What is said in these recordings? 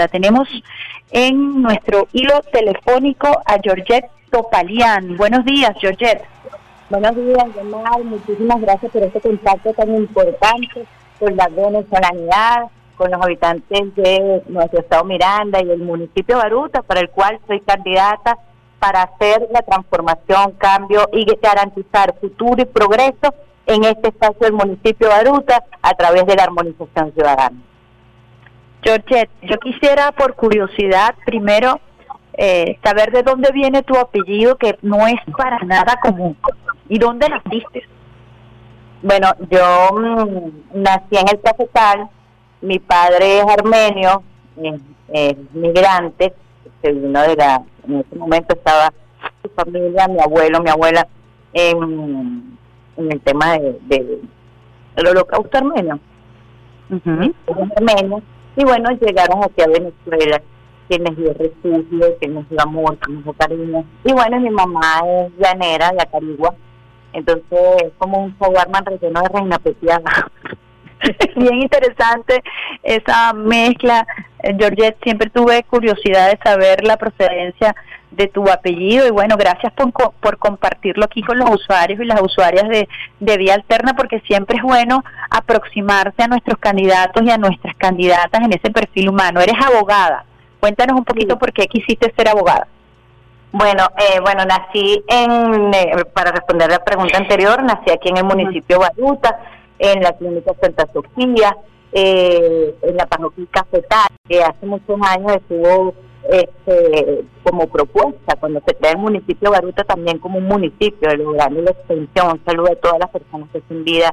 La tenemos en nuestro hilo telefónico a Georgette Topalian. Buenos días, Georgette. Buenos días, Omar. Muchísimas gracias por este contacto tan importante con la venezolanidad, con los habitantes de nuestro estado Miranda y el municipio de Baruta, para el cual soy candidata para hacer la transformación, cambio y garantizar futuro y progreso en este espacio del municipio de Baruta a través de la armonización ciudadana. Georgette, yo quisiera por curiosidad primero eh, saber de dónde viene tu apellido, que no es para nada común. ¿Y dónde naciste? Bueno, yo mm, nací en el Cafetal, mi padre es armenio, es, migrante, se vino de la, en ese momento estaba su familia, mi abuelo, mi abuela, en, en el tema de, de el holocausto armenio. armenio. Y bueno, llegaron aquí a Venezuela, quienes dio refugio, quienes dio amor, quienes dio cariño. Y bueno, mi mamá es llanera de Acarigua, entonces es como un man relleno de reina pepiada. Bien interesante esa mezcla. Eh, Georgette, siempre tuve curiosidad de saber la procedencia de tu apellido y bueno, gracias por, por compartirlo aquí con los usuarios y las usuarias de, de Vía Alterna porque siempre es bueno aproximarse a nuestros candidatos y a nuestras candidatas en ese perfil humano. Eres abogada. Cuéntanos un poquito por qué quisiste ser abogada. Bueno, eh, bueno, nací en, eh, para responder la pregunta anterior, nací aquí en el municipio de Baruta, en la clínica Santa Sofía, eh, en la parroquia Cafetal, que hace muchos años estuvo este, como propuesta cuando se crea el municipio Baruta también como un municipio, logrando la extensión. Un saludo a todas las personas que están vida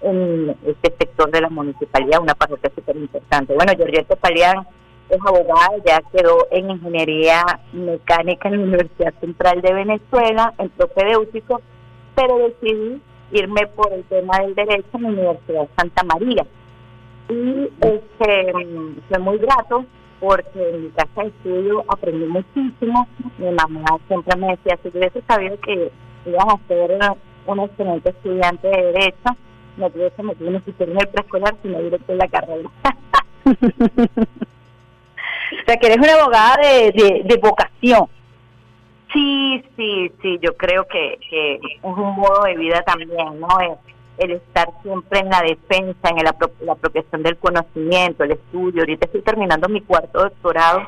en este sector de la municipalidad, una parroquia súper importante. Bueno, Georgette Palián es abogada, ya quedó en ingeniería mecánica en la Universidad Central de Venezuela, en propedéutico, pero decidí irme por el tema del derecho en la Universidad Santa María. Y este, fue muy grato porque en mi casa de estudio aprendí muchísimo. Mi mamá siempre me decía, si hubiese sabido que ibas a ser un excelente estudiante de Derecho, no tuviese metido en el preescolar, sino directo en la carrera. O sea, que eres una abogada de, de, vocación. Sí, sí, sí, yo creo que, que, es un modo de vida también, ¿no? El, estar siempre en la defensa, en la, la apropiación del conocimiento, el estudio. Ahorita estoy terminando mi cuarto doctorado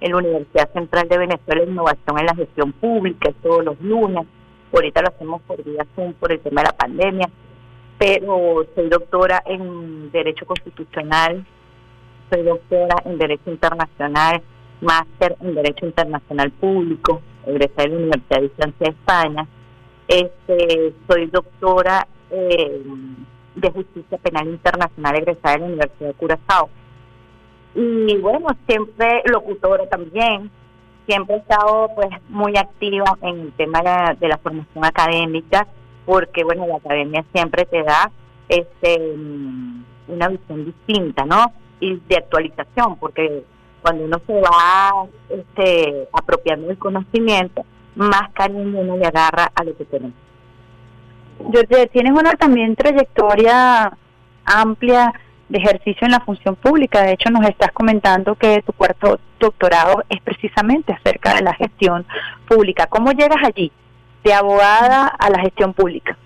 en la Universidad Central de Venezuela en Innovación en la Gestión Pública, todos los lunes. Ahorita lo hacemos por vía Zoom por el tema de la pandemia, pero soy doctora en Derecho Constitucional soy doctora en Derecho Internacional, máster en Derecho Internacional Público, egresada de la Universidad de Francia de España. Este, soy doctora eh, de Justicia Penal Internacional, egresada de la Universidad de Curazao. Y bueno, siempre locutora también, siempre he estado pues muy activa en el tema de la, formación académica, porque bueno, la academia siempre te da este una visión distinta, ¿no? y de actualización, porque cuando uno se va este, apropiando del conocimiento, más cariño uno le agarra a lo que tenemos. Tienes una también trayectoria amplia de ejercicio en la función pública. De hecho, nos estás comentando que tu cuarto doctorado es precisamente acerca de la gestión pública. ¿Cómo llegas allí, de abogada a la gestión pública?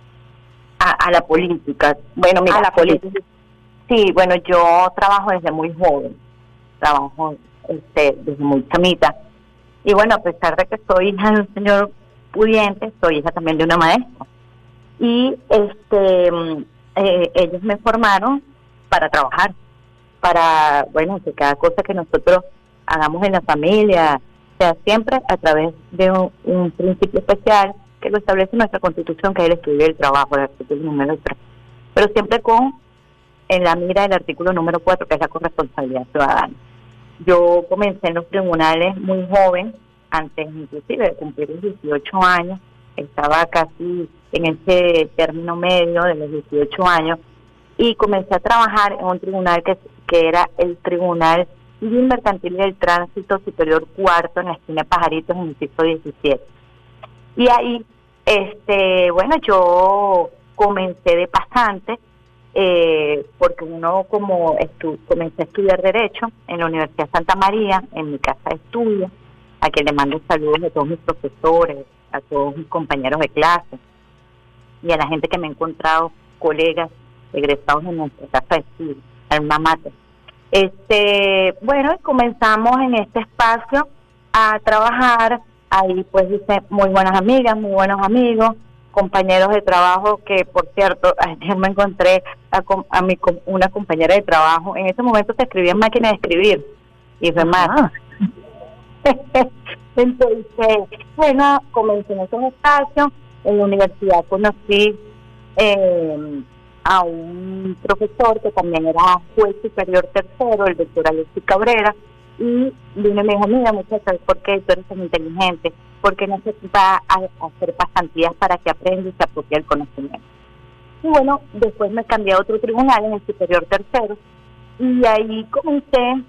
A, la política. Bueno, mira, a la política Sí, bueno, yo trabajo desde muy joven, trabajo este, desde muy chamita. Y bueno, a pesar de que soy hija de un señor pudiente, soy hija también de una maestra. Y este eh, ellos me formaron para trabajar, para, bueno, que cada cosa que nosotros hagamos en la familia sea siempre a través de un, principio especial que lo establece nuestra constitución, que es el estudio del trabajo, el artículo número 3. Pero siempre con en la mira del artículo número 4, que es la corresponsabilidad ciudadana. Yo comencé en los tribunales muy joven, antes inclusive de cumplir los 18 años, estaba casi en ese término medio de los 18 años, y comencé a trabajar en un tribunal que, que era el Tribunal Civil Mercantil del Tránsito Superior Cuarto en la esquina Pajaritos, en el piso 17. Y ahí, este, bueno, yo comencé de pasante eh, porque uno como estu comencé a estudiar Derecho en la Universidad Santa María, en mi casa de estudio, a quien le mando saludos a todos mis profesores, a todos mis compañeros de clase y a la gente que me ha encontrado, colegas egresados en nuestra casa de alma mater. Este, bueno, comenzamos en este espacio a trabajar, ahí pues dice muy buenas amigas, muy buenos amigos, compañeros de trabajo que por cierto ayer me encontré a, a mi, una compañera de trabajo. En ese momento se escribía en máquina de escribir y fue más. Entonces bueno comencé en esos espacios en la universidad conocí eh, a un profesor que también era juez superior tercero el doctor Alexis Cabrera y vino y me dijo, mira muchachos, ¿por qué tú eres tan inteligente? ¿Por qué no se a, hacer pasantías para que aprenda y se apropie el conocimiento? Y bueno, después me cambié a otro tribunal en el Superior Tercero y ahí comencé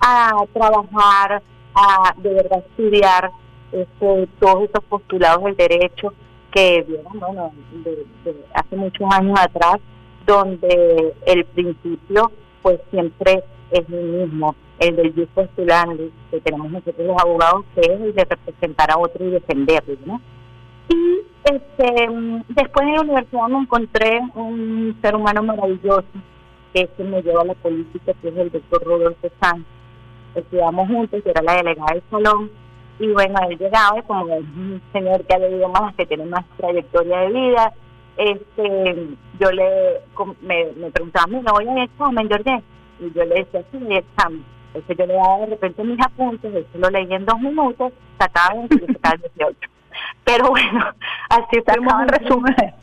a trabajar, a de verdad estudiar este, todos estos postulados del derecho que vieron, bueno, de, hace muchos años atrás, donde el principio pues siempre es el mismo, el del jus postulandi, que tenemos nosotros los abogados, que es el de representar a otro y defenderlo, ¿no? Y este, después en la universidad me encontré un ser humano maravilloso, que es me lleva a la política, que es el doctor Rodolfo Sánchez. Estudiamos juntos, que era la delegada del salón, y bueno, él llegaba, como es un señor que ha leído más, que tiene más trayectoria de vida, este, yo le me, me preguntaba, mira, voy a examen, Jorge, y yo le decía, sí, examen entonces yo le daba de repente mis apuntes, eso lo leí en dos minutos, sacaba sacaba 18. Pero bueno, así fuimos en resumen.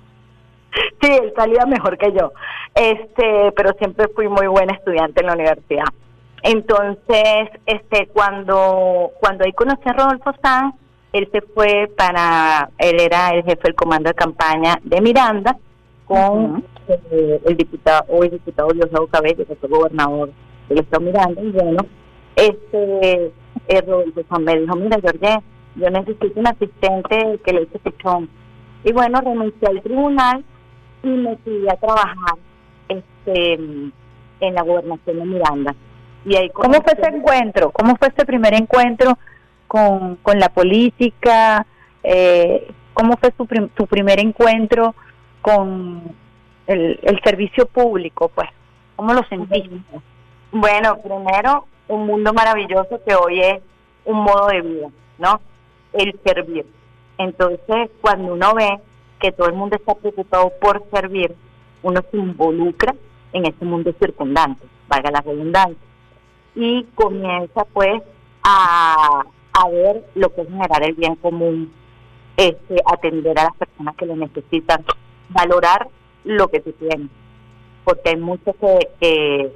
Sí, él salía mejor que yo. Este, pero siempre fui muy buena estudiante en la universidad. Entonces, este, cuando, cuando ahí conocí a Rodolfo Sanz, él se fue para, él era el jefe del comando de campaña de Miranda, con eh, el diputado, hoy diputado Diosdado Cabello, que fue gobernador que lo está mirando, y bueno, este, eh, Rodolfo me dijo, mira, Jorge, yo necesito un asistente que le eche pichón. Y bueno, renuncié al tribunal y me fui a trabajar este en la gobernación de Miranda. Y ahí ¿Cómo fue ese encuentro? ¿Cómo fue ese primer encuentro con, con la política? Eh, ¿Cómo fue su, tu primer encuentro con el, el servicio público? Pues, ¿cómo lo sentiste? Bueno, primero, un mundo maravilloso que hoy es un modo de vida, ¿no? El servir. Entonces, cuando uno ve que todo el mundo está preocupado por servir, uno se involucra en ese mundo circundante, valga la redundancia, y comienza pues a, a ver lo que es generar el bien común, este, atender a las personas que lo necesitan, valorar lo que tú tienes, porque hay muchos que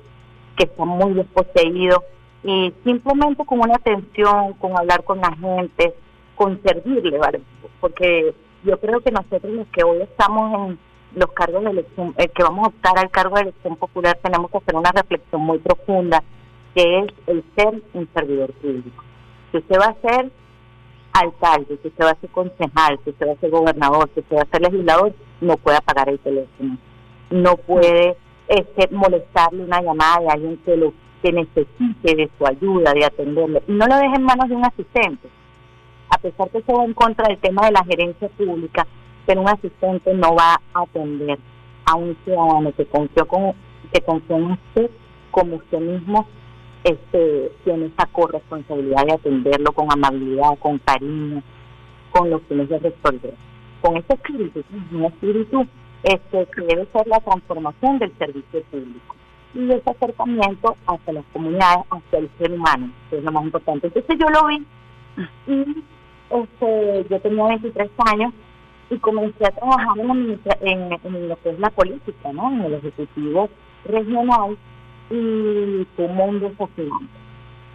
que están muy desposeídos y simplemente con una atención, con hablar con la gente, con servirle, ¿vale? Porque yo creo que nosotros los que hoy estamos en los cargos de elección, eh, que vamos a optar al cargo de elección popular, tenemos que hacer una reflexión muy profunda, que es el ser un servidor público. Si usted va a ser alcalde, si usted va a ser concejal, si usted va a ser gobernador, si usted va a ser legislador, no puede apagar el teléfono, no puede este, molestarle una llamada de alguien que lo que necesite de su ayuda, de atenderle, no lo deje en manos de un asistente. A pesar que se va en contra del tema de la gerencia pública, pero un asistente no va a atender a un ciudadano que confió con que confió en usted como usted mismo este tiene esa corresponsabilidad de atenderlo con amabilidad, con cariño, con los fines de resolver. Con ese espíritu, un espíritu este, que debe ser la transformación del servicio público y ese acercamiento hacia las comunidades, hacia el ser humano, que es lo más importante. Entonces yo lo vi y este, yo tenía 23 años y comencé a trabajar en, en, lo que es la política, ¿no? en el Ejecutivo Regional y un mundo fascinante,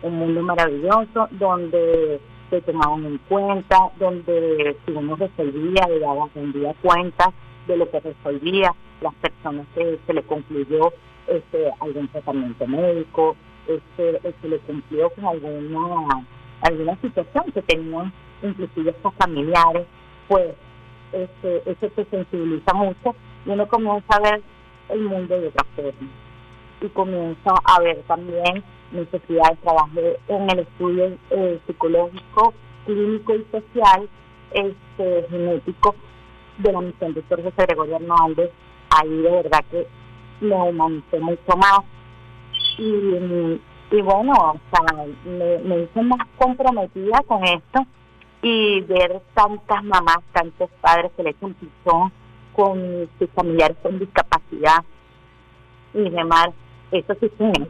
un mundo maravilloso donde se tomaban en cuenta, donde si uno resolvía, le daba, rendía cuentas de lo que resolvía las personas que se le concluyó este algún tratamiento médico, este, se le cumplió con alguna alguna situación que tenían inclusive estos familiares, pues este, eso se sensibiliza mucho y uno comienza a ver el mundo de otra forma. Y comienzo a ver también necesidad de trabajo en el estudio eh, psicológico, clínico y social, este genético de la misión de José Gregorio Hernández. Ahí de verdad que me humanicé mucho más. Y, y bueno, o sea, me, me hice más comprometida con esto y ver tantas mamás, tantos padres que le echan pisón con sus familiares con discapacidad y demás, eso sí es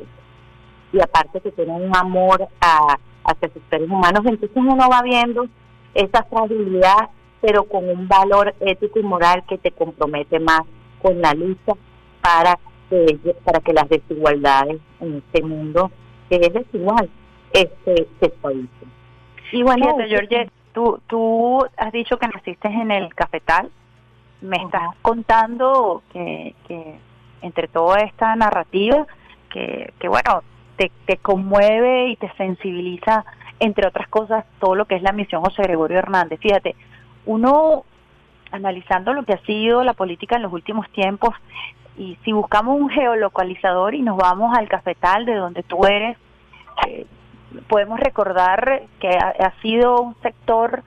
Y aparte que tienen un amor a, hacia sus seres humanos, entonces uno va viendo esa fragilidad, pero con un valor ético y moral que te compromete más con la lucha para que, para que las desigualdades en este mundo, que es desigual, este, se suavicen. Y bueno, George, tú, tú has dicho que naciste en el cafetal, me estás contando que, que entre toda esta narrativa, que, que bueno, te, te conmueve y te sensibiliza, entre otras cosas, todo lo que es la misión José Gregorio Hernández. Fíjate, uno analizando lo que ha sido la política en los últimos tiempos, y si buscamos un geolocalizador y nos vamos al cafetal de donde tú eres, eh, podemos recordar que ha, sido un sector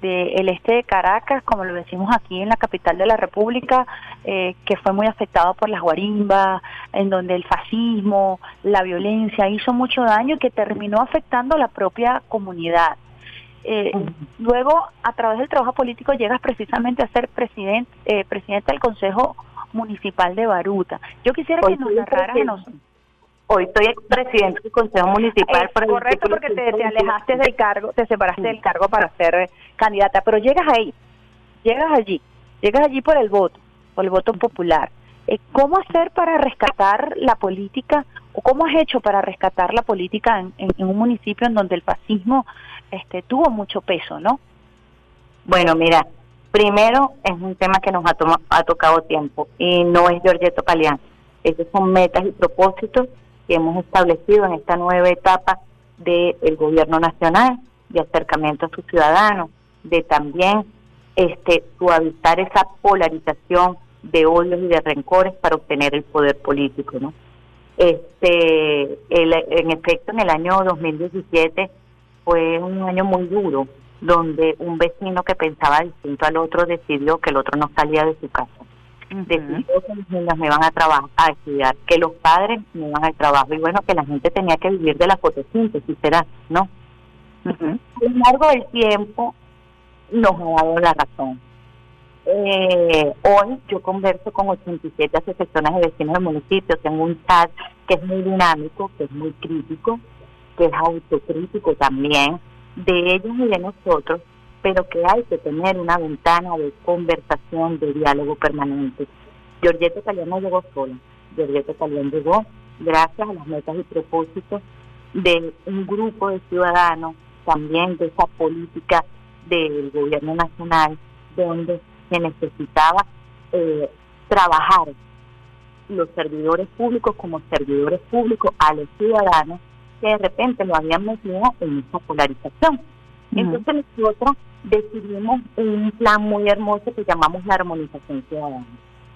del este de Caracas, como lo decimos aquí en la capital de la República, eh, que fue muy afectado por las guarimbas, en donde el fascismo, la violencia hizo mucho daño y que terminó afectando a la propia comunidad. Eh, luego, a través del trabajo político, llegas precisamente a ser presidente, eh, presidente del Consejo Municipal de Baruta. Yo quisiera que nos narraras Hoy estoy presidente del Consejo Municipal. Es correcto, porque te, alejaste del cargo, te separaste del cargo para ser candidata, pero llegas ahí, llegas allí, llegas allí por el voto, por el voto popular. Eh, ¿Cómo hacer para rescatar la política o cómo has hecho para rescatar la política en, un municipio en donde el fascismo este, tuvo mucho peso, no? Bueno, mira, primero es un tema que nos ha, ha tocado tiempo y no es Giorgetto Palián. Esos son metas y propósitos que hemos establecido en esta nueva etapa del gobierno nacional, de acercamiento a sus ciudadanos, de también este suavizar esa polarización de odios y de rencores para obtener el poder político, ¿no? Este, en efecto, en el año 2017 fue un año muy duro, donde un vecino que pensaba distinto al otro decidió que el otro no salía de su casa decidió que los niños me van a trabajar, a estudiar, que los padres me van al trabajo y bueno, que la gente tenía que vivir de la fotosíntesis, será, ¿no? A lo largo del tiempo nos ha dado la razón. Eh, hoy yo converso con 87 asociaciones de vecinos del municipio, tengo un chat que es muy dinámico, que es muy crítico, que es autocrítico también, de ellos y de nosotros, pero que hay que tener una ventana de conversación, de diálogo permanente. Giorgette Calián no llegó sola, Giorgette Calián llegó gracias a las metas y propósitos de un grupo de ciudadanos, también de esa política del gobierno nacional, donde se necesitaba eh, trabajar los servidores públicos como servidores públicos a los ciudadanos que de repente lo habían metido en esa polarización. Entonces nosotros decidimos un plan muy hermoso que llamamos la armonización ciudadana,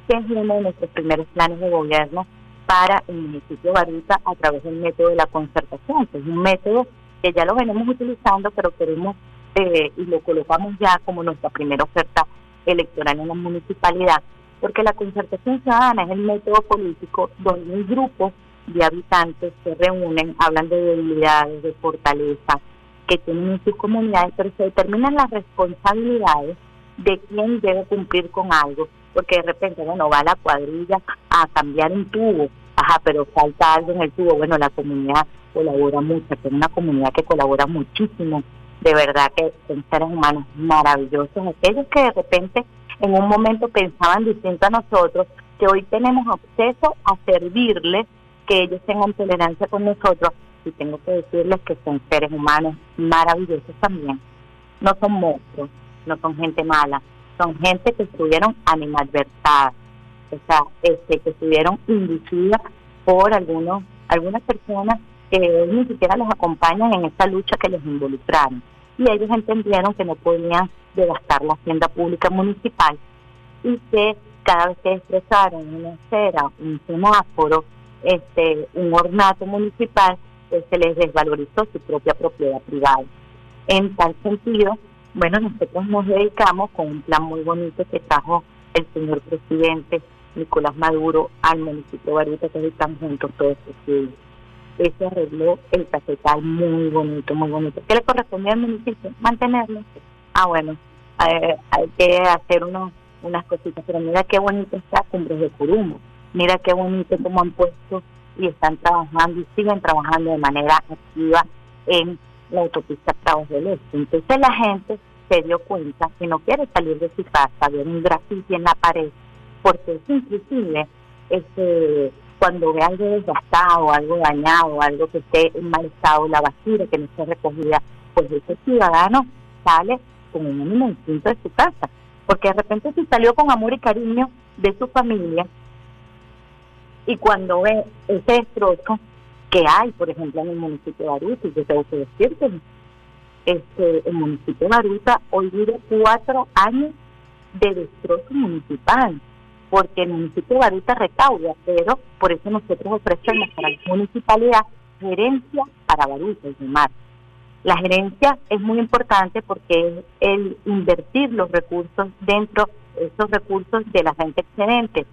que es uno de nuestros primeros planes de gobierno para el municipio de Baruta a través del método de la concertación, que es un método que ya lo venimos utilizando, pero queremos eh, y lo colocamos ya como nuestra primera oferta electoral en la municipalidad, porque la concertación ciudadana es el método político donde un grupo de habitantes se reúnen, hablan de debilidades, de fortaleza, que tienen en sus comunidades, pero se determinan las responsabilidades de quién debe cumplir con algo, porque de repente, bueno, va la cuadrilla a cambiar un tubo, ajá, pero falta algo en el tubo, bueno, la comunidad colabora mucho, es una comunidad que colabora muchísimo, de verdad que son seres humanos maravillosos, aquellos que de repente en un momento pensaban distinto a nosotros, que hoy tenemos acceso a servirles, que ellos tengan tolerancia con nosotros, y tengo que decirles que son seres humanos maravillosos también. No son monstruos, no son gente mala, son gente que estuvieron animadversadas, o sea, este, que estuvieron inducidas por algunos, algunas personas que ni siquiera los acompañan en esta lucha que les involucraron. Y ellos entendieron que no podían devastar la hacienda pública municipal y que cada vez que destrozaron una acera, un semáforo, este, un ornato municipal, pues se les desvalorizó su propia propiedad privada. En tal sentido, bueno, nosotros nos dedicamos con un plan muy bonito que trajo el señor presidente Nicolás Maduro al municipio de Baruta, que están juntos todos estos Ese arregló el casetal muy bonito, muy bonito. ¿Qué le correspondía al municipio? Mantenerlo. Ah, bueno, hay, que hacer unos, unas cositas, pero mira qué bonito está Cumbres de Curumo. Mira qué bonito cómo han puesto y están trabajando y siguen trabajando de manera activa en la autopista Prados del Este. Entonces la gente se dio cuenta que no quiere salir de su casa, ver un grafiti en la pared, porque es inclusive este, cuando ve algo desgastado, algo dañado, algo que esté en mal estado, la basura que no esté recogida, pues ese ciudadano sale con un mínimo instinto de su casa, porque de repente se salió con amor y cariño de su familia y cuando ve ese destrozo que hay, por ejemplo, en el municipio de Baruta, y yo tengo que decirte, este, el municipio de Baruta hoy vive cuatro años de destrozo municipal, porque el municipio de Baruta recauda, pero por eso nosotros ofrecemos para la municipalidad gerencia para Baruta y Mar. La gerencia es muy importante porque es el invertir los recursos dentro de esos recursos de la gente excedente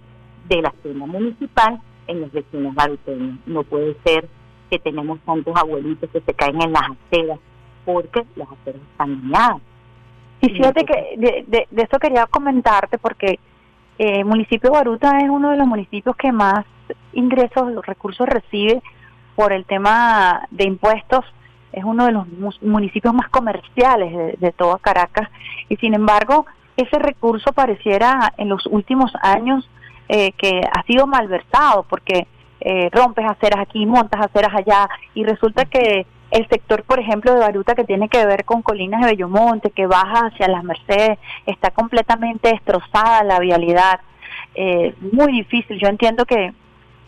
de la zona municipal en los vecinos baruteños. No puede ser que tenemos tantos abuelitos que se caen en las aceras porque las aceras están dañadas. Y fíjate que de, de, de, eso quería comentarte porque eh, el municipio de Baruta es uno de los municipios que más ingresos, recursos recibe por el tema de impuestos. Es uno de los municipios más comerciales de, de toda Caracas y sin embargo ese recurso pareciera en los últimos años eh, que ha sido malversado porque eh, rompes aceras aquí, montas aceras allá y resulta que el sector, por ejemplo, de Baruta que tiene que ver con Colinas de Bellomonte, que baja hacia las Mercedes, está completamente destrozada la vialidad, eh, muy difícil. Yo entiendo que,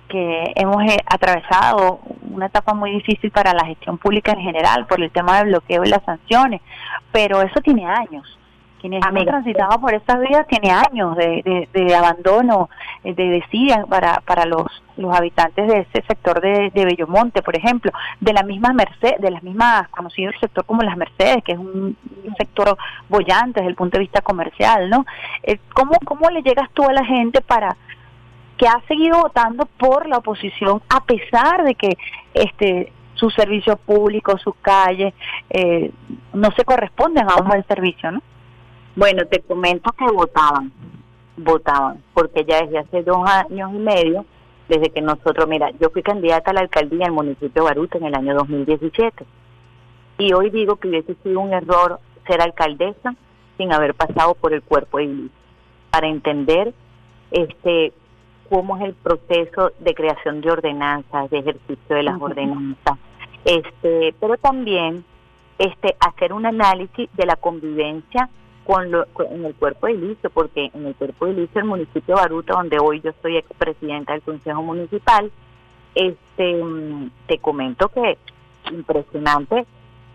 que hemos atravesado una etapa muy difícil para la gestión pública en general por el tema del bloqueo y las sanciones, pero eso tiene años quienes han transitado por estas vías tiene años de, de, abandono, eh, de desidia para, para los, los habitantes de ese sector de, de Bellomonte, por ejemplo, de la misma Merced, de las mismas, conocido el sector como las Mercedes, que es un, sector bollante desde el punto de vista comercial, ¿no? Eh, ¿cómo, ¿Cómo le llegas tú a la gente para que ha seguido votando por la oposición a pesar de que este sus servicios públicos, sus calles, eh, no se corresponden a un buen servicio, ¿no? Bueno, te comento que votaban, votaban, porque ya desde hace dos años y medio, desde que nosotros, mira, yo fui candidata a la alcaldía en municipio de Baruta en el año 2017, y hoy digo que hubiese sido un error ser alcaldesa sin haber pasado por el cuerpo de para entender este cómo es el proceso de creación de ordenanzas, de ejercicio de las ordenanzas, este, pero también este hacer un análisis de la convivencia con lo, en el cuerpo de ilicio, porque en el cuerpo de ilicio el municipio de Baruta, donde hoy yo soy expresidenta del Consejo Municipal, este te comento que impresionante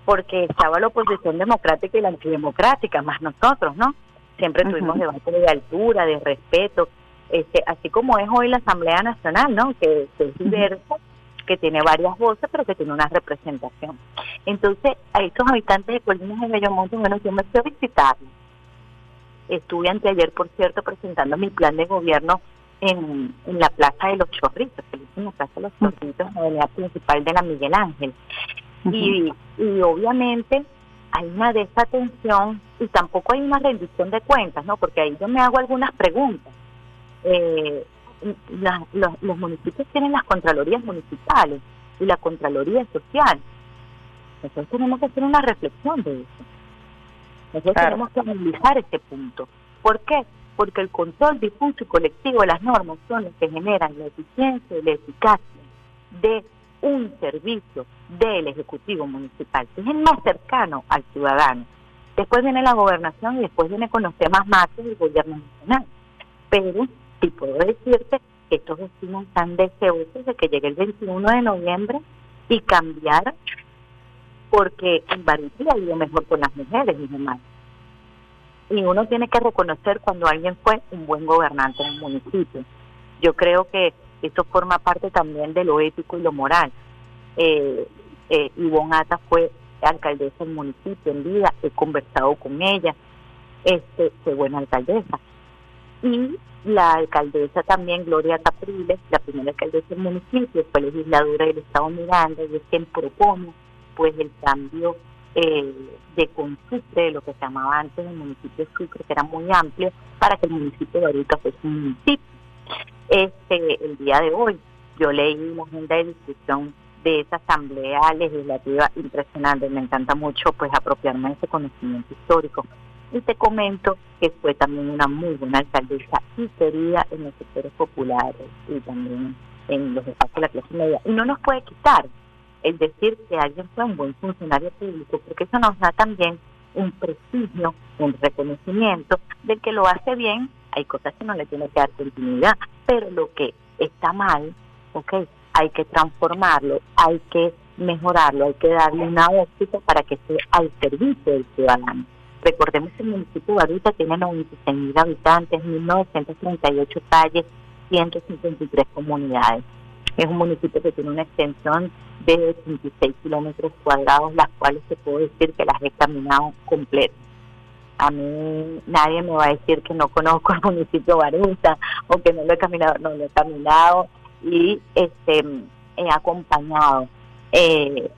porque estaba la oposición democrática y la antidemocrática, más nosotros, ¿no? Siempre tuvimos debate de altura, de respeto, este, así como es hoy la Asamblea Nacional, ¿no? Que, es diversa, que tiene varias voces, pero que tiene una representación. Entonces, a estos habitantes de Colinas de Bellomonte, bueno, yo me fui a visitarlos Estuve anteayer, por cierto, presentando mi plan de gobierno en, en la Plaza de los Chorritos, que es la Plaza de los Chorritos, en la avenida principal de la Miguel Ángel. y, y obviamente hay una desatención y tampoco hay una rendición de cuentas, ¿no? Porque ahí yo me hago algunas preguntas. Eh, los, los municipios tienen las contralorías municipales y la contraloría social. Nosotros tenemos que hacer una reflexión de eso. Nosotros tenemos que analizar este punto. ¿Por qué? Porque el control difuso y colectivo de las normas son los que generan la eficiencia y la eficacia de un servicio del Ejecutivo Municipal, que es el más cercano al ciudadano. Después viene la gobernación y después viene con los temas macros del gobierno nacional. Pero sí puedo decirte que estos vecinos están deseosos de que llegue el 21 de noviembre y cambiar porque en ha ido mejor con las mujeres, mi mamá. y uno tiene que reconocer cuando alguien fue un buen gobernante en el municipio. Yo creo que eso forma parte también de lo ético y lo moral. Eh, eh, Ivonne Ata fue alcaldesa del municipio en vida, he conversado con ella, este, fue buena alcaldesa. Y la alcaldesa también, Gloria Capriles, la primera alcaldesa del municipio, fue legisladora del Estado Miranda y es quien propone pues el cambio eh, de consulte de lo que se llamaba antes el municipio de Sucre, que era muy amplio, para que el municipio de Baruta fuese un municipio. Este, el día de hoy yo leí la agenda de discusión de esa asamblea legislativa impresionante, me encanta mucho pues apropiarme de ese conocimiento histórico. Y te comento que fue también una muy buena alcaldesa y querida en los sectores populares y también en los espacios de la clase media. Y no nos puede quitar el decir que alguien fue un buen funcionario público, porque eso nos da también un prestigio, un reconocimiento de que lo hace bien. Hay cosas que no le tiene que dar continuidad, pero lo que está mal, ok, hay que transformarlo, hay que mejorarlo, hay que darle una óptica para que esté al servicio del ciudadano. Recordemos que el municipio de Baruta tiene 96 mil habitantes, 1.938 calles, 153 comunidades. Es un municipio que tiene una extensión de 26 kilómetros cuadrados, las cuales se puede decir que las he caminado completas. A mí nadie me va a decir que no conozco el municipio de Baruta o que no lo he caminado, no lo he caminado y este he acompañado eh,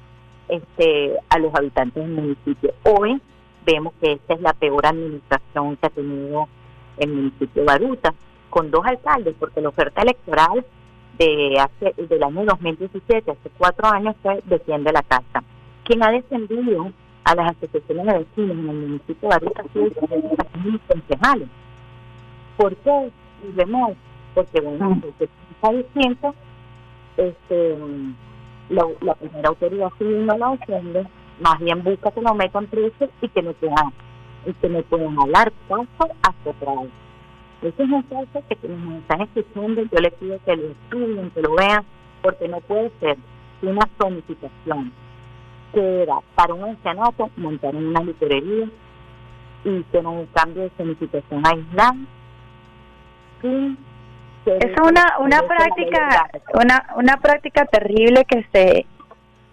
este a los habitantes del municipio. Hoy vemos que esta es la peor administración que ha tenido el municipio de Baruta, con dos alcaldes, porque la oferta electoral de hace, del año 2017, hace cuatro años, fue Defiende la Casa. Quien ha defendido a las asociaciones de vecinos en el municipio de ha sido el concejales. ¿Por qué? Y vemos, porque bueno, porque está distinto, este, la, la primera autoridad civil no la defiende, más bien busca que lo metan preso y que no puedan, y que no puedan hablar paso hasta atrás. Ese es un caso que nos están escuchando, yo les pido que lo estudien, que lo vean, porque no puede ser una zonificación que era para un ancianato montar en una librería y tener un cambio de zonificación aislada es una una práctica una una práctica terrible que se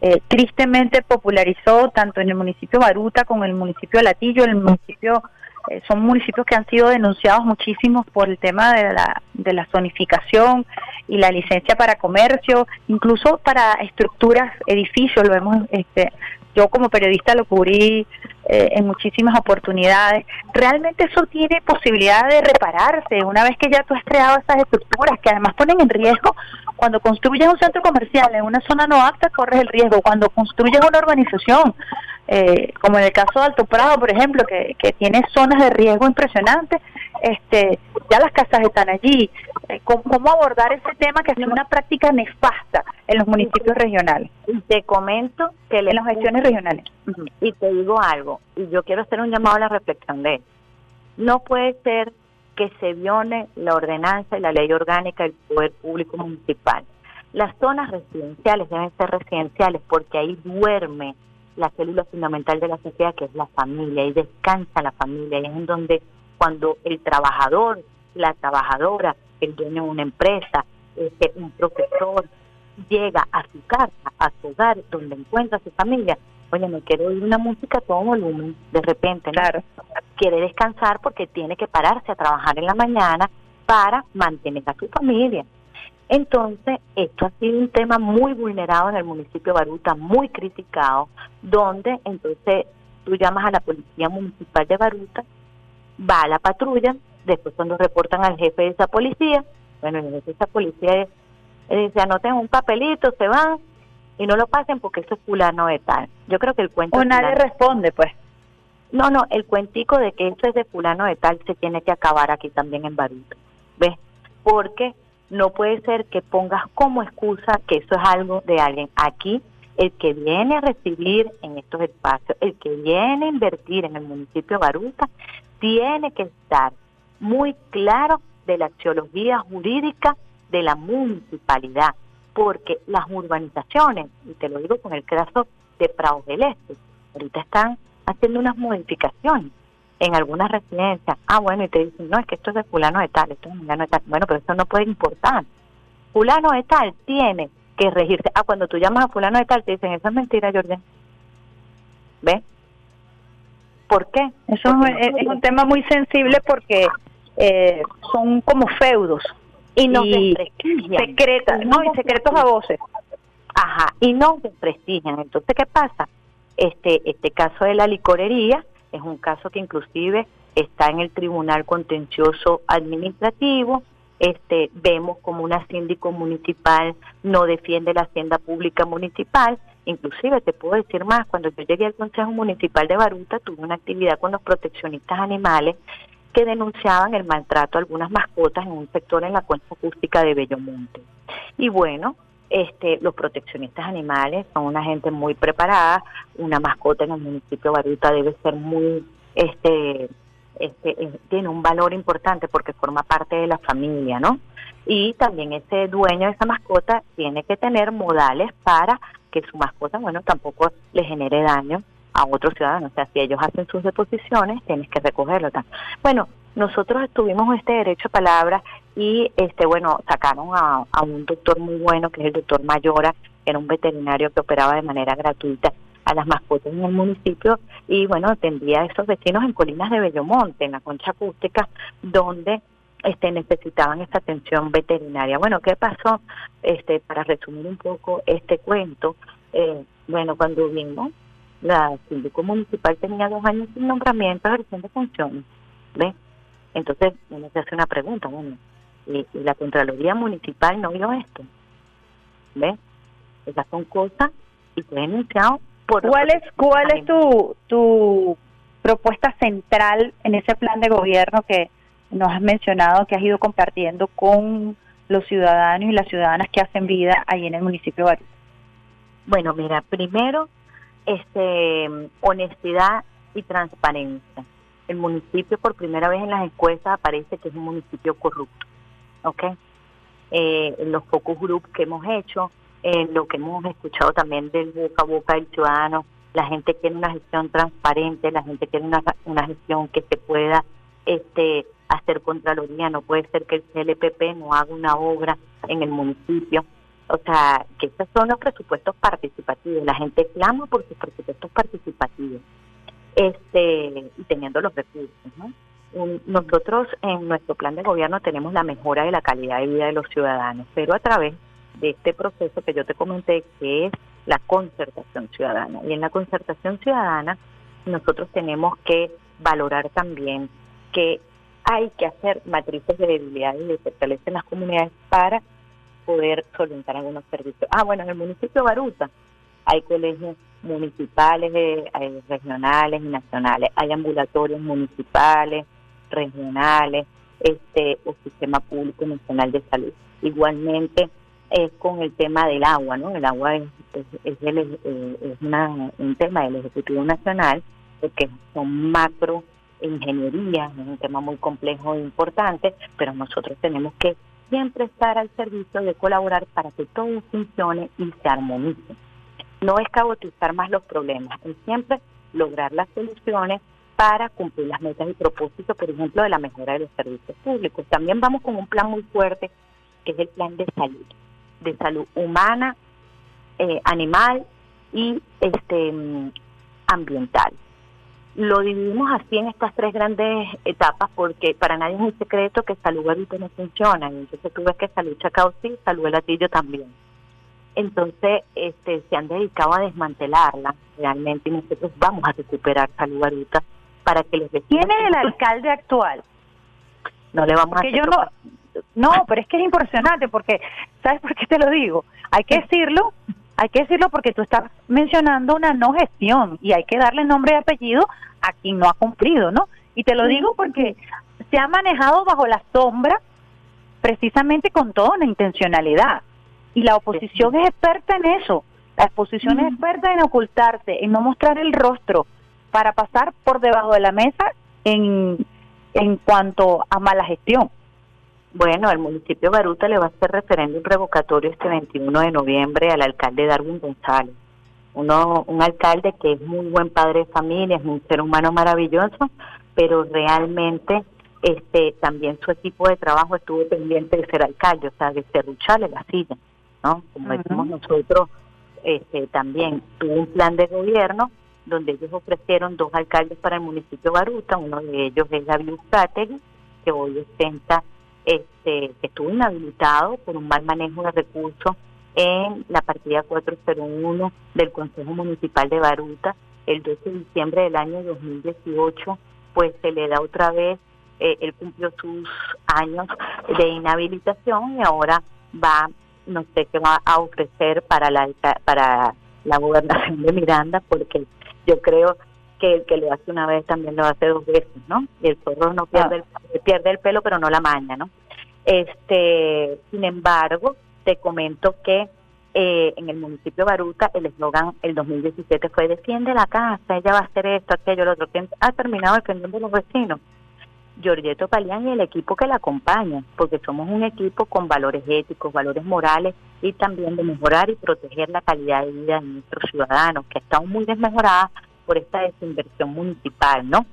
eh, tristemente popularizó tanto en el municipio Baruta como en el municipio de Latillo, el municipio eh, son municipios que han sido denunciados muchísimos por el tema de la, de la zonificación y la licencia para comercio, incluso para estructuras, edificios, lo hemos, este, yo como periodista lo cubrí eh, en muchísimas oportunidades. Realmente eso tiene posibilidad de repararse una vez que ya tú has creado esas estructuras que además ponen en riesgo cuando construyes un centro comercial en una zona no apta, corres el riesgo. Cuando construyes una urbanización, eh, como en el caso de Alto Prado, por ejemplo, que, que tiene zonas de riesgo impresionantes, este, ya las casas están allí. Eh, ¿cómo, abordar ese tema que es una práctica nefasta en los municipios regionales? Te comento que en las gestiones regionales. Y te digo algo, y yo quiero hacer un llamado a la reflexión de No puede ser que se viole la ordenanza y la ley orgánica del Poder Público Municipal. Las zonas residenciales deben ser residenciales porque ahí duerme la célula fundamental de la sociedad, que es la familia, y descansa la familia, y es en donde cuando el trabajador, la trabajadora, el dueño de una empresa, este, un profesor, llega a su casa, a su hogar, donde encuentra a su familia, oye, no quiero oír una música a todo volumen, de repente, claro. quiere descansar porque tiene que pararse a trabajar en la mañana para mantener a su familia. Entonces, esto ha sido un tema muy vulnerado en el municipio de Baruta, muy criticado, donde entonces tú llamas a la policía municipal de Baruta, va a la patrulla, después cuando reportan al jefe de esa policía, bueno, el jefe de esa policía dice, anoten un papelito, se van, y no lo pasen porque eso es fulano de tal. Yo creo que el cuento... O nadie responde, pues. No, no, el cuentico de que eso es de fulano de tal se tiene que acabar aquí también en Baruto. ¿Ves? Porque no puede ser que pongas como excusa que eso es algo de alguien. Aquí, el que viene a recibir en estos espacios, el que viene a invertir en el municipio de Baruta, tiene que estar muy claro de la axiología jurídica de la municipalidad porque las urbanizaciones, y te lo digo con el caso de Prado del Este, ahorita están haciendo unas modificaciones en algunas residencias, ah, bueno, y te dicen, no, es que esto es de fulano de tal, esto es de fulano de tal. Bueno, pero eso no puede importar. Fulano de tal tiene que regirse. Ah, cuando tú llamas a fulano de tal, te dicen, eso es mentira, Jordan. ¿Ves? ¿Por qué? Eso es, un tema muy sensible porque eh, son como feudos. Y no secretas, no, y secretos a voces. Ajá, y no se prestigian. Entonces, ¿qué pasa? Este, este caso de la licorería es un caso que inclusive está en el Tribunal Contencioso Administrativo, este, vemos como una síndico municipal no defiende la hacienda pública municipal. Inclusive te puedo decir más, cuando yo llegué al Consejo Municipal de Baruta tuve una actividad con los proteccionistas animales que denunciaban el maltrato a algunas mascotas en un sector en la cuenca acústica de Bellomonte. Y bueno, este, los proteccionistas animales son una gente muy preparada, una mascota en el municipio de Baruta debe ser muy este este, eh, tiene un valor importante porque forma parte de la familia, ¿no? Y también ese dueño de esa mascota tiene que tener modales para que su mascota, bueno, tampoco le genere daño a otros ciudadanos. O sea, si ellos hacen sus deposiciones, tienes que recogerlo. Bueno, nosotros tuvimos este derecho a palabra y, este, bueno, sacaron a, a un doctor muy bueno, que es el doctor Mayora, que era un veterinario que operaba de manera gratuita a las mascotas en el municipio y bueno, atendía a esos vecinos en Colinas de Bellomonte, en la concha acústica, donde este, necesitaban esta atención veterinaria. Bueno, ¿qué pasó? Este, para resumir un poco este cuento, eh, bueno, cuando vimos, la síndico municipal tenía dos años sin nombramiento, ejerciendo de funciones, ¿ves? Entonces, uno se hace una pregunta, bueno, ¿y, la Contraloría Municipal no vio esto? ¿Ves? Esas son cosas y fue denunciado ¿Cuál es, cuál es tu, tu propuesta central en ese plan de gobierno que nos has mencionado, que has ido compartiendo con los ciudadanos y las ciudadanas que hacen vida ahí en el municipio de Baruta? Bueno, mira, primero, este, honestidad y transparencia. El municipio por primera vez en las encuestas aparece que es un municipio corrupto, ¿ok? Eh, los focus group que hemos hecho, en lo que hemos escuchado también del boca a boca del ciudadano, la gente quiere una gestión transparente, la gente quiere una, una gestión que se pueda este hacer contraloría, no puede ser que el CLPP no haga una obra en el municipio. O sea, que esos son los presupuestos participativos. La gente clama por sus presupuestos participativos este y teniendo los recursos. ¿no? nosotros en nuestro plan de gobierno tenemos la mejora de la calidad de vida de los ciudadanos, pero a través de este proceso que yo te comenté, que es la concertación ciudadana. Y en la concertación ciudadana nosotros tenemos que valorar también que hay que hacer matrices de debilidades y de fortaleza en las comunidades para poder solventar algunos servicios. Ah, bueno, en el municipio de Baruta hay colegios municipales, eh, regionales y nacionales, hay ambulatorios municipales, regionales, este o sistema público nacional de salud. Igualmente es con el tema del agua, ¿no? El agua es, es, eh, una, un tema del Ejecutivo Nacional, porque son macro ingeniería, es un tema muy complejo e importante, pero nosotros tenemos que siempre estar al servicio de colaborar para que todo funcione y se armonice. No es cabotizar más los problemas, es siempre lograr las soluciones para cumplir las metas y propósitos, por ejemplo, de la mejora de los servicios públicos. También vamos con un plan muy fuerte, que es el plan de salud de salud humana, eh, animal y este mm, ambiental. Lo dividimos así en estas tres grandes etapas porque para nadie es un secreto que salud ahorita no funciona. Entonces tú ves que salud Chacao sí, salud el latillo también. Entonces este, se han dedicado a desmantelarla realmente y nosotros vamos a recuperar salud ahorita para que les ¿Quién es el alcalde actual? No le vamos a yo no, no, pero es que es impresionante porque, ¿sabes por qué te lo digo? Hay que decirlo, hay que decirlo porque tú estás mencionando una no gestión y hay que darle nombre y apellido a quien no ha cumplido, ¿no? Y te lo digo porque se ha manejado bajo la sombra precisamente con toda una intencionalidad. Y la oposición es experta en eso. La oposición es experta en ocultarse, en no mostrar el rostro para pasar por debajo de la mesa en, en cuanto a mala gestión. Bueno, el municipio de Baruta le va a hacer referéndum revocatorio este 21 de noviembre al alcalde Darwin González. Uno, un alcalde que es muy buen padre de familia, es un ser humano maravilloso, pero realmente este también su equipo de trabajo estuvo pendiente de ser alcalde, o sea, de cerrucharle la silla, ¿no? Como decimos nosotros, este, también tuvo un plan de gobierno donde ellos ofrecieron dos alcaldes para el municipio de Baruta, uno de ellos es David Usategui, que hoy ostenta, este, estuvo inhabilitado por un mal manejo de recursos en la partida 401 del Consejo Municipal de Baruta el 12 de diciembre del año 2018, pues se le da otra vez, eh, él cumplió sus años de inhabilitación y ahora va, no sé qué va a ofrecer para la para la gobernación de Miranda, porque yo creo que el que lo hace una vez también lo hace dos veces, ¿no? Y el zorro no pierde, el, pierde el pelo, pero no la maña, ¿no? Este, sin embargo, te comento que eh, en el municipio de Baruta el eslogan el 2017 fue defiende la casa, ella va a hacer esto, aquello, lo otro, que ha terminado defendiendo a los vecinos. Giorgetto Palián y el equipo que la acompaña, porque somos un equipo con valores éticos, valores morales y también de mejorar y proteger la calidad de vida de nuestros ciudadanos, que están muy desmejoradas por esta desinversión municipal, ¿no?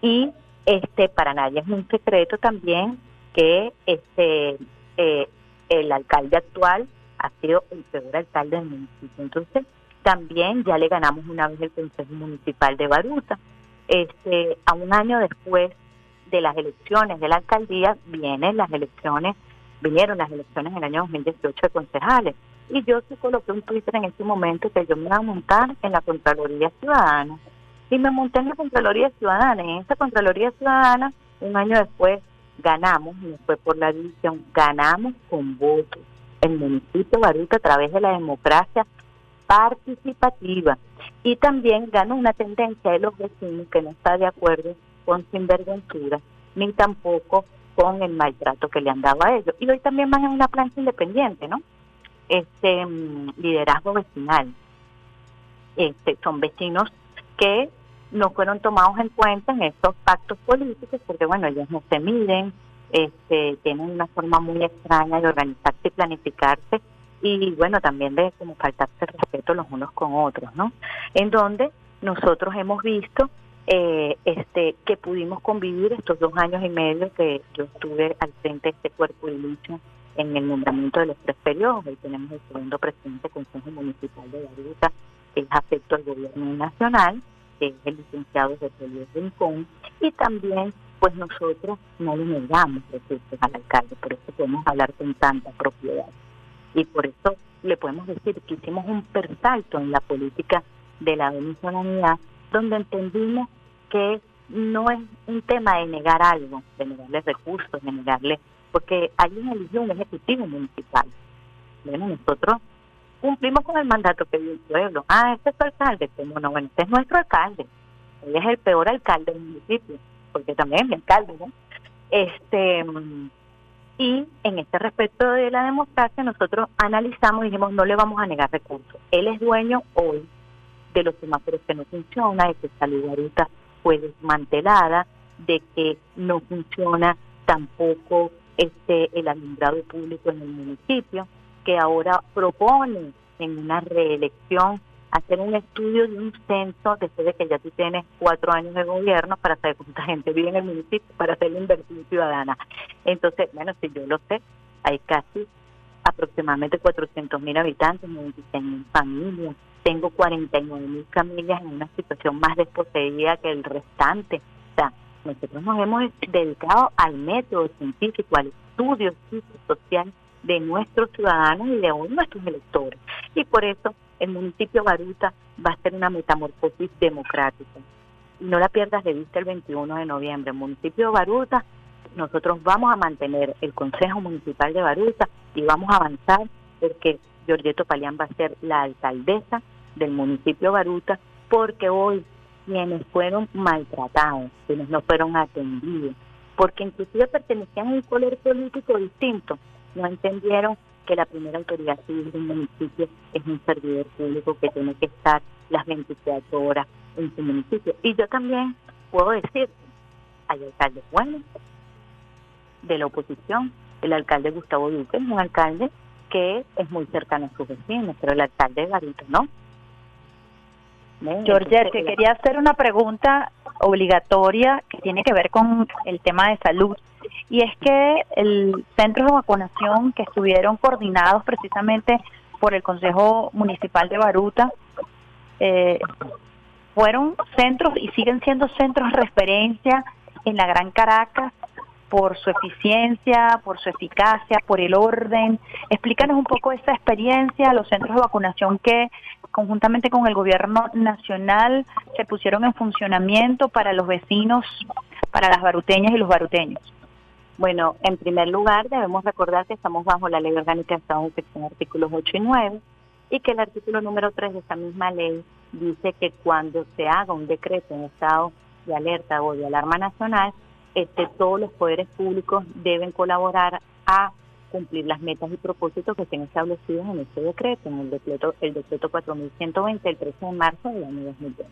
Y este para nadie es un secreto también que este eh, el alcalde actual ha sido el peor alcalde del municipio. Entonces, también ya le ganamos una vez el Consejo Municipal de Baruta. Este, a un año después de las elecciones de la alcaldía vienen las elecciones, vinieron las elecciones en el año 2018 de concejales. Y yo sí coloqué un Twitter en ese momento que yo me iba a montar en la Contraloría Ciudadana. Y me monté en la Contraloría Ciudadana. En esa Contraloría Ciudadana, un año después, ganamos, y fue por la división, ganamos con votos el municipio Baruta a través de la democracia participativa. Y también ganó una tendencia de los vecinos que no está de acuerdo con sinvergüenzura, ni tampoco con el maltrato que le han dado a ellos. Y hoy también van en una plancha independiente, ¿no? Este mm, liderazgo vecinal. Este, son vecinos que no fueron tomados en cuenta en estos pactos políticos, porque bueno, ellos no se miden, este, tienen una forma muy extraña de organizarse y planificarse y bueno, también de como faltarse respeto los unos con otros, ¿no? En donde nosotros hemos visto eh, este que pudimos convivir estos dos años y medio que yo estuve al frente de este cuerpo de lucha en el nombramiento de los tres periodos. Hoy tenemos el segundo presidente del Consejo Municipal de Baruta, que es afecto al gobierno nacional, que es el licenciado José Luis Rincón, y también pues nosotros no le negamos recursos al alcalde, por eso podemos hablar con tanta propiedad. Y por eso le podemos decir que hicimos un persalto en la política de la venezolanidad, donde entendimos que no es un tema de negar algo, de negarle recursos, de negarle, porque alguien eligió un ejecutivo municipal. Bueno, nosotros cumplimos con el mandato que dio el pueblo. Ah, este es su alcalde. Como no, bueno, este es nuestro alcalde. Él es el peor alcalde del municipio porque también es mi alcalde, ¿no? Este, y en este respecto de la democracia, nosotros analizamos y dijimos, no le vamos a negar recursos. Él es dueño hoy de los semáforos que no funcionan, de que Salud ahorita fue desmantelada, de que no funciona tampoco este el alumbrado público en el municipio, que ahora propone en una reelección hacer un estudio de un censo después de que ya tú tienes cuatro años de gobierno para saber cuánta gente vive en el municipio, para hacer la inversión ciudadana. Entonces, bueno, si yo lo sé, hay casi aproximadamente 400 mil habitantes, 96 mil familias. Tengo 49 mil familias en una situación más desposeída que el restante. Nosotros nos hemos dedicado al método científico, al estudio social de nuestros ciudadanos y de nuestros electores. Y por eso el municipio Baruta va a ser una metamorfosis democrática. Y no la pierdas de vista el 21 de noviembre. El municipio Baruta, nosotros vamos a mantener el Consejo Municipal de Baruta y vamos a avanzar porque Giorgetto Palián va a ser la alcaldesa del municipio Baruta porque hoy quienes fueron maltratados, quienes no fueron atendidos, porque inclusive pertenecían a un color político distinto, no entendieron que la primera autoridad civil del municipio es un servidor público que tiene que estar las 24 horas en su municipio. Y yo también puedo decir, hay alcaldes buenos de la oposición, el alcalde Gustavo Duque es un alcalde que es muy cercano a sus vecinos, pero el alcalde de Garito no. Georgette, te quería hacer una pregunta obligatoria que tiene que ver con el tema de salud. Y es que el centros de vacunación que estuvieron coordinados precisamente por el Consejo Municipal de Baruta eh, fueron centros y siguen siendo centros de referencia en la Gran Caracas por su eficiencia, por su eficacia, por el orden. Explícanos un poco esa experiencia, los centros de vacunación que conjuntamente con el gobierno nacional se pusieron en funcionamiento para los vecinos, para las baruteñas y los baruteños. Bueno, en primer lugar debemos recordar que estamos bajo la Ley Orgánica de Estado de artículos 8 y 9, y que el artículo número 3 de esta misma ley dice que cuando se haga un decreto en estado de alerta o de alarma nacional, este, todos los poderes públicos deben colaborar a cumplir las metas y propósitos que estén establecidos en este decreto, en el decreto, el decreto 4120 del 13 de marzo del año 2020.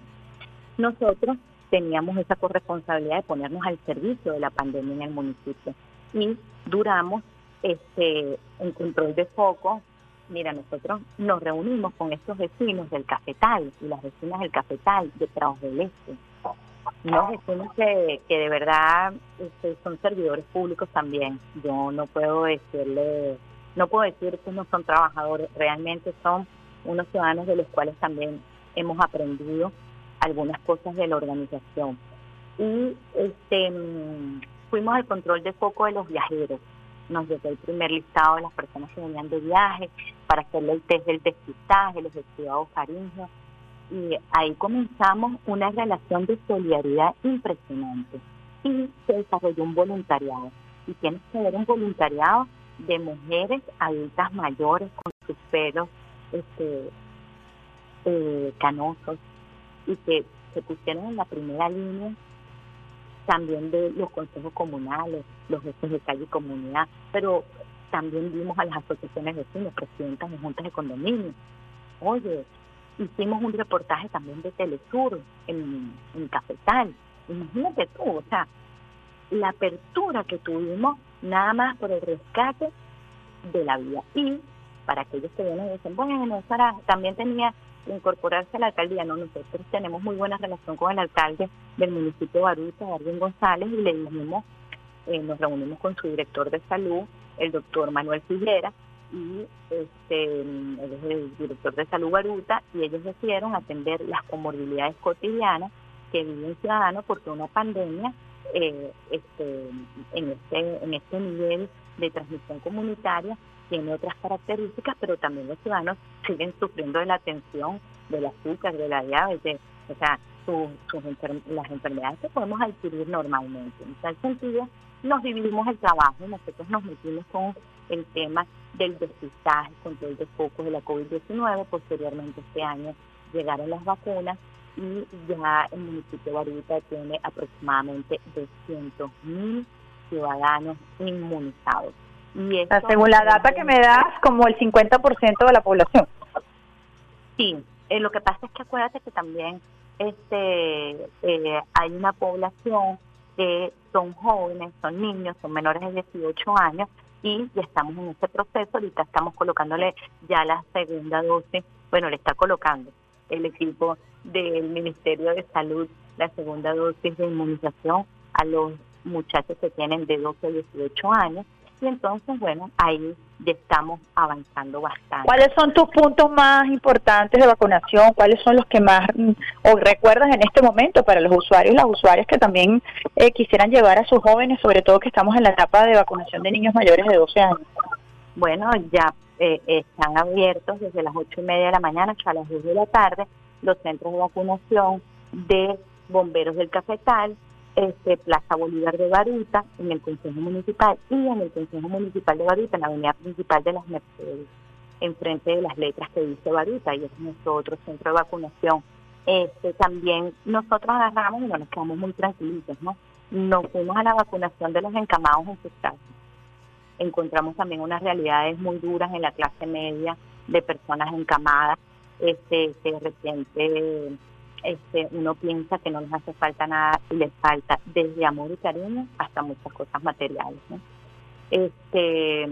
Nosotros teníamos esa corresponsabilidad de ponernos al servicio de la pandemia en el municipio y duramos este control de foco. Mira, nosotros nos reunimos con estos vecinos del Cafetal y las vecinas del Cafetal de Trabajo del Este no, decimos que, que de verdad este, son servidores públicos también. Yo no puedo decirle, no puedo decir que no son trabajadores, realmente son unos ciudadanos de los cuales también hemos aprendido algunas cosas de la organización. Y este fuimos al control de foco de los viajeros. Nos dio el primer listado de las personas que venían de viaje para hacerle el test del despistaje, los estudiados faringios y ahí comenzamos una relación de solidaridad impresionante y se desarrolló un voluntariado. Y tiene que ver un voluntariado de mujeres adultas mayores con sus pelos este, eh, canosos y que se pusieron en la primera línea también de los consejos comunales, los jefes de calle y comunidad, pero también vimos a las asociaciones de vecinos, presidentas de juntas de condominio. Oye, hicimos un reportaje también de Telesur en, en Cafetal. Imagínate tú, o sea, la apertura que tuvimos nada más por el rescate de la vida. Y para aquellos que vienen y dicen, bueno, Sara, también tenía que incorporarse a la alcaldía. No, nosotros tenemos muy buena relación con el alcalde del municipio de Baruta, Darwin González, y le dijimos, eh, nos reunimos con su director de salud, el doctor Manuel Figuera, y este, es el director de salud Baruta y ellos decidieron atender las comorbilidades cotidianas que viven ciudadanos porque una pandemia eh, este, en, este, en este nivel de transmisión comunitaria tiene otras características, pero también los ciudadanos siguen sufriendo de la tensión, del azúcar, de la diabetes, o sea, las enfermedades que podemos adquirir normalmente. En tal sentido, nos dividimos el trabajo nosotros nos metimos con el tema del despistaje, control de focos de la COVID-19. Posteriormente este año llegaron las vacunas y ya el municipio de Baruta tiene aproximadamente 200 mil ciudadanos inmunizados. Y según la data que me das, como el 50% de la población. Sí, eh, lo que pasa es que acuérdate que también este eh, hay una población que son jóvenes, son niños, son menores de 18 años y ya estamos en ese proceso, ahorita estamos colocándole ya la segunda dosis, bueno, le está colocando el equipo del Ministerio de Salud la segunda dosis de inmunización a los muchachos que tienen de 12 a 18 años y entonces, bueno, ahí ya estamos avanzando bastante. ¿Cuáles son tus puntos más importantes de vacunación? ¿Cuáles son los que más mm, o recuerdas en este momento para los usuarios y las usuarias que también eh, quisieran llevar a sus jóvenes, sobre todo que estamos en la etapa de vacunación de niños mayores de 12 años? Bueno, ya eh, están abiertos desde las ocho y media de la mañana hasta las 10 de la tarde los centros de vacunación de bomberos del Cafetal, este, Plaza Bolívar de Baruta, en el Consejo Municipal y en el Consejo Municipal de Baruta, en la avenida principal de las Mercedes, enfrente de las letras que dice Baruta, y es nuestro otro centro de vacunación. Este, también nosotros agarramos y no nos quedamos muy tranquilitos, ¿no? Nos fuimos a la vacunación de los encamados casas. Encontramos también unas realidades muy duras en la clase media de personas encamadas, este, que este, uno piensa que no les hace falta nada y les falta desde amor y cariño hasta muchas cosas materiales. Este,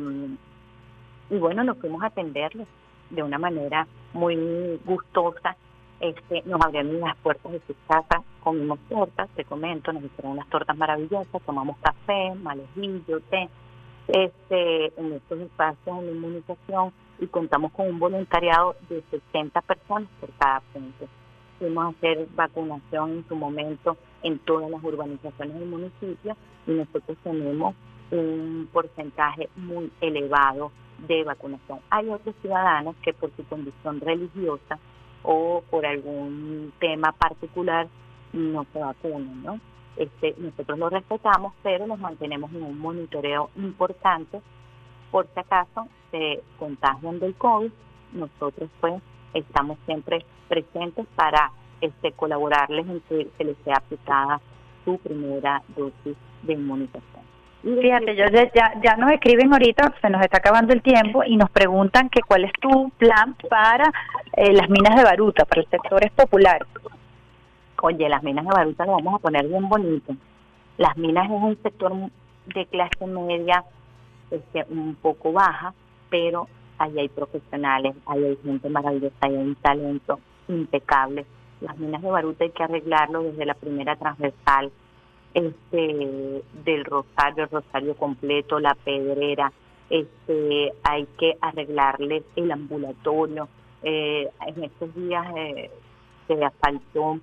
y bueno, nos fuimos a atenderlos de una manera muy gustosa este, nos abrieron las puertas de su casa, comimos tortas, te comento, nos hicieron unas tortas maravillosas, tomamos café, malejillo, té, este, en estos espacios de inmunización y contamos con un voluntariado de 60 personas por cada punto. Fuimos a hacer vacunación en su momento en todas las urbanizaciones del municipio y nosotros tenemos un porcentaje muy elevado de vacunación. Hay otros ciudadanos que por su condición religiosa o por algún tema particular no se vacunan, ¿no? Este, nosotros lo respetamos, pero nos mantenemos en un monitoreo importante por si acaso se contagian del COVID, nosotros pues estamos siempre presentes para este colaborarles en que se les sea aplicada su primera dosis de inmunización. Fíjate, yo ya, ya nos escriben ahorita, se nos está acabando el tiempo y nos preguntan que cuál es tu plan para eh, las minas de Baruta, para los sectores populares. Oye, las minas de Baruta lo vamos a poner bien bonito. Las minas es un sector de clase media este, un poco baja, pero ahí hay profesionales, ahí hay gente maravillosa, ahí hay un talento impecable. Las minas de Baruta hay que arreglarlo desde la primera transversal este del rosario, el rosario completo, la pedrera, este hay que arreglarles el ambulatorio. Eh, en estos días eh, se asfaltó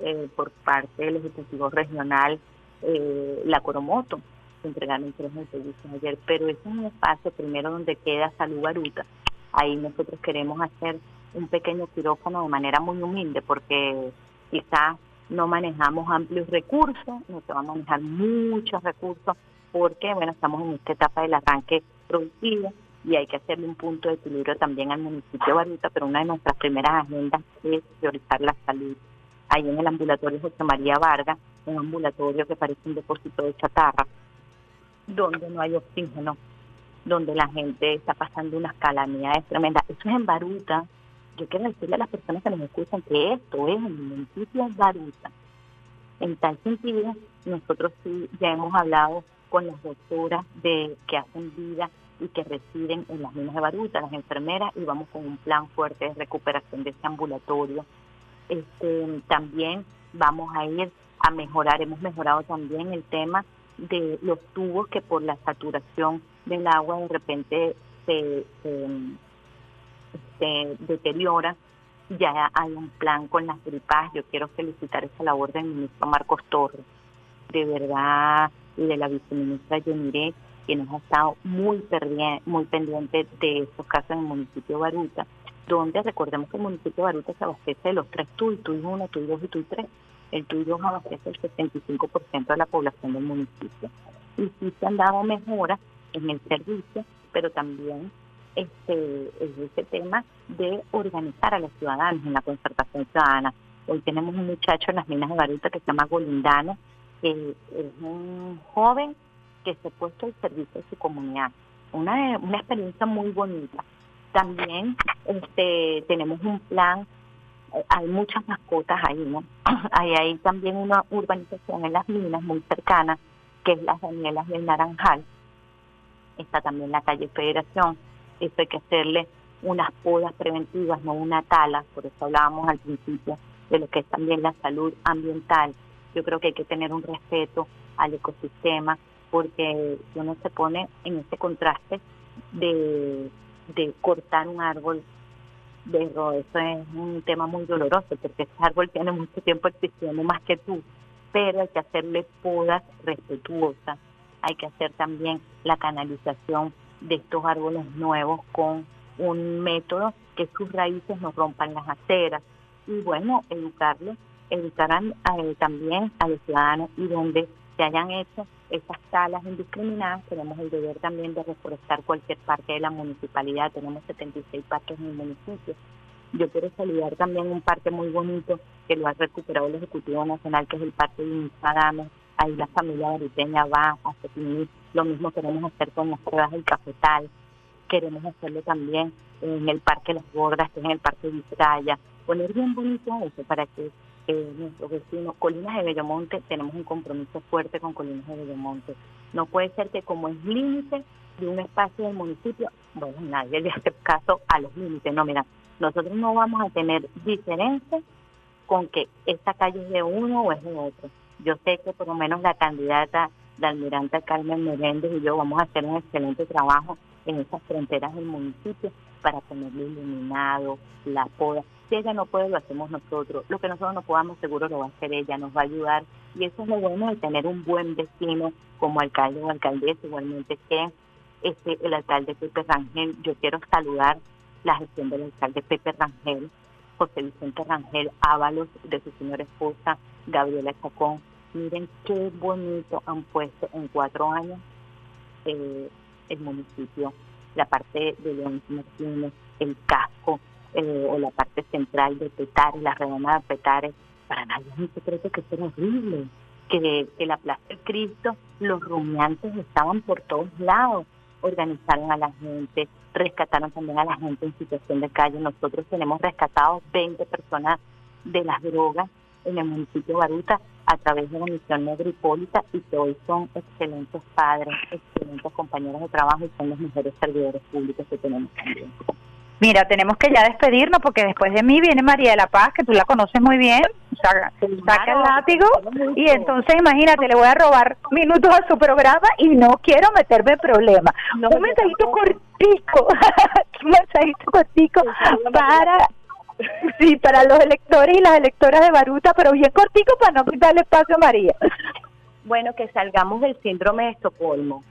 eh, por parte del Ejecutivo Regional eh, la Coromoto, se entregaron tres servicios ayer, pero es un espacio primero donde queda Salud Baruta. Ahí nosotros queremos hacer un pequeño quirófano de manera muy humilde porque quizás no manejamos amplios recursos, no se van a manejar muchos recursos porque, bueno, estamos en esta etapa del arranque productivo y hay que hacerle un punto de equilibrio también al municipio de Baruta, pero una de nuestras primeras agendas es priorizar la salud. Ahí en el ambulatorio José María Vargas, un ambulatorio que parece un depósito de chatarra, donde no hay oxígeno, donde la gente está pasando unas calamidades tremendas. Eso es en Baruta, yo quiero decirle a las personas que nos escuchan que esto es en el municipio de Baruta. En tal sentido, nosotros sí ya hemos hablado con las doctoras de que hacen vida y que residen en las minas de Baruta, las enfermeras, y vamos con un plan fuerte de recuperación de ese ambulatorio. Este, también vamos a ir a mejorar, hemos mejorado también el tema de los tubos que por la saturación del agua de repente se se deteriora, ya hay un plan con las gripas. Yo quiero felicitar esa labor del ministro Marcos Torres, de verdad, y de la viceministra Yeniré, nos ha estado muy, pendiente de estos casos en el municipio de Baruta, donde recordemos que el municipio de Baruta se abastece de los tres TUI, TUI 1, TUI 2 y TUI 3. El TUI 2 abastece el 75% de la población del municipio. Y sí se han dado mejoras en el servicio, pero también este, ese tema de organizar a los ciudadanos en la concertación ciudadana. Hoy tenemos un muchacho en las minas de Baruta que se llama Golindano, que es un joven que se ha puesto al servicio de su comunidad. Una, una experiencia muy bonita. También este, tenemos un plan, hay muchas mascotas ahí, ¿no? Hay ahí también una urbanización en las minas muy cercana, que es las Danielas del Naranjal. Está también la calle Federación eso hay que hacerle unas podas preventivas, no una tala, por eso hablábamos al principio de lo que es también la salud ambiental. Yo creo que hay que tener un respeto al ecosistema, porque uno se pone en ese contraste de cortar un árbol, eso es un tema muy doloroso, porque ese árbol tiene mucho tiempo existiendo más que tú, pero hay que hacerle podas respetuosas, hay que hacer también la canalización de estos árboles nuevos con un método que sus raíces no rompan las aceras. Y bueno, educarles, educarán eh, también a los ciudadanos y donde se hayan hecho esas salas indiscriminadas, tenemos el deber también de reforestar cualquier parque de la municipalidad, tenemos 76 parques en el municipio. Yo quiero saludar también un parque muy bonito que lo ha recuperado el Ejecutivo Nacional, que es el Parque de Adame, ahí la familia bariteña va a definir lo mismo queremos hacer con las pruebas del cafetal, queremos hacerlo también en el Parque Las Gordas, que es en el Parque de Vizcaya, poner bien bonito eso para que eh, nuestros vecinos, Colinas de Bellomonte, tenemos un compromiso fuerte con Colinas de Bellomonte. No puede ser que como es límite de un espacio del municipio, bueno, nadie le hace caso a los límites, no, mira, Nosotros no vamos a tener diferencia con que esta calle es de uno o es de otro. Yo sé que por lo menos la candidata de almirante Carmen Meléndez y yo vamos a hacer un excelente trabajo en esas fronteras del municipio para tenerlo iluminado, la poda. Si ella no puede, lo hacemos nosotros. Lo que nosotros no podamos, seguro lo va a hacer ella, nos va a ayudar. Y eso es lo bueno de tener un buen vecino como alcalde o alcaldesa, igualmente que este, el alcalde Pepe Rangel. Yo quiero saludar la gestión del alcalde Pepe Rangel, José Vicente Rangel Ábalos, de su señora esposa Gabriela Chacón. Miren qué bonito han puesto en cuatro años eh, el municipio, la parte de León Martínez, el casco eh, o la parte central de Petare, la redonda de Petare. Para nadie es un secreto que es horrible, que, que la Plaza del Cristo, los rumiantes estaban por todos lados organizaron a la gente, rescataron también a la gente en situación de calle. Nosotros tenemos rescatados 20 personas de las drogas en el municipio de Baruta a través de la misión Negra Hipólita y que hoy son excelentes padres, excelentes compañeros de trabajo y son los mejores servidores públicos que tenemos también. Mira, tenemos que ya despedirnos porque después de mí viene María de la Paz, que tú la conoces muy bien, saca, saca el látigo y entonces imagínate, le voy a robar minutos a su programa y no quiero meterme en problemas. un mensajito cortico, un mensajito cortico para sí, para los electores y las electoras de Baruta, pero bien cortico para no quitarle espacio a María. Bueno, que salgamos del síndrome de Estocolmo